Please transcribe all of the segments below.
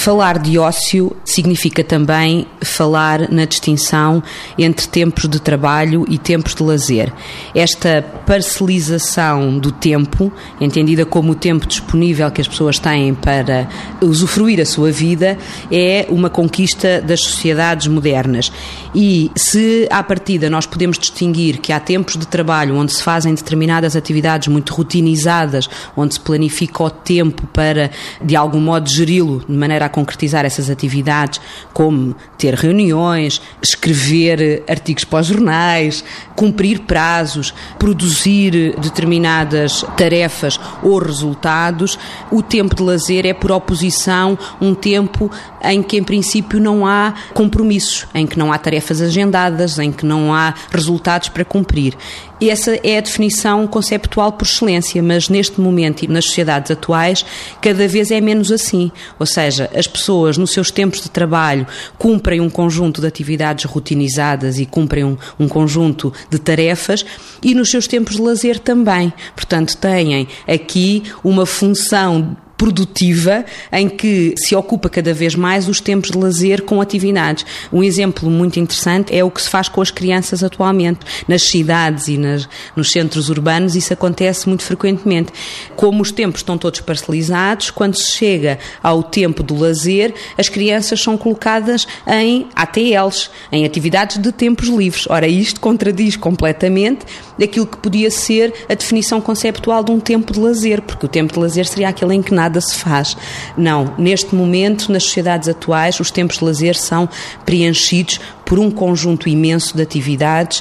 Falar de ócio significa também falar na distinção entre tempos de trabalho e tempos de lazer. Esta parcelização do tempo, entendida como o tempo disponível que as pessoas têm para usufruir a sua vida, é uma conquista das sociedades modernas. E se à partida nós podemos distinguir que há tempos de trabalho onde se fazem determinadas atividades muito rotinizadas, onde se planifica o tempo para de algum modo geri-lo de maneira a concretizar essas atividades, como ter reuniões, escrever artigos para os jornais, cumprir prazos, produzir determinadas tarefas ou resultados, o tempo de lazer é, por oposição, um tempo em que, em princípio, não há compromissos, em que não há tarefas agendadas, em que não há resultados para cumprir. Essa é a definição conceptual por excelência, mas neste momento e nas sociedades atuais, cada vez é menos assim. Ou seja, as pessoas, nos seus tempos de trabalho, cumprem um conjunto de atividades rotinizadas e cumprem um, um conjunto de tarefas, e nos seus tempos de lazer também. Portanto, têm aqui uma função produtiva em que se ocupa cada vez mais os tempos de lazer com atividades. Um exemplo muito interessante é o que se faz com as crianças atualmente. Nas cidades e nas, nos centros urbanos isso acontece muito frequentemente. Como os tempos estão todos parcelizados, quando se chega ao tempo do lazer, as crianças são colocadas em ATLs, em atividades de tempos livres. Ora, isto contradiz completamente aquilo que podia ser a definição conceptual de um tempo de lazer, porque o tempo de lazer seria aquele em que nada nada se faz. Não, neste momento, nas sociedades atuais, os tempos de lazer são preenchidos por um conjunto imenso de atividades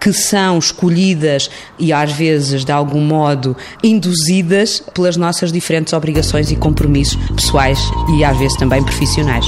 que são escolhidas e às vezes de algum modo induzidas pelas nossas diferentes obrigações e compromissos pessoais e às vezes também profissionais.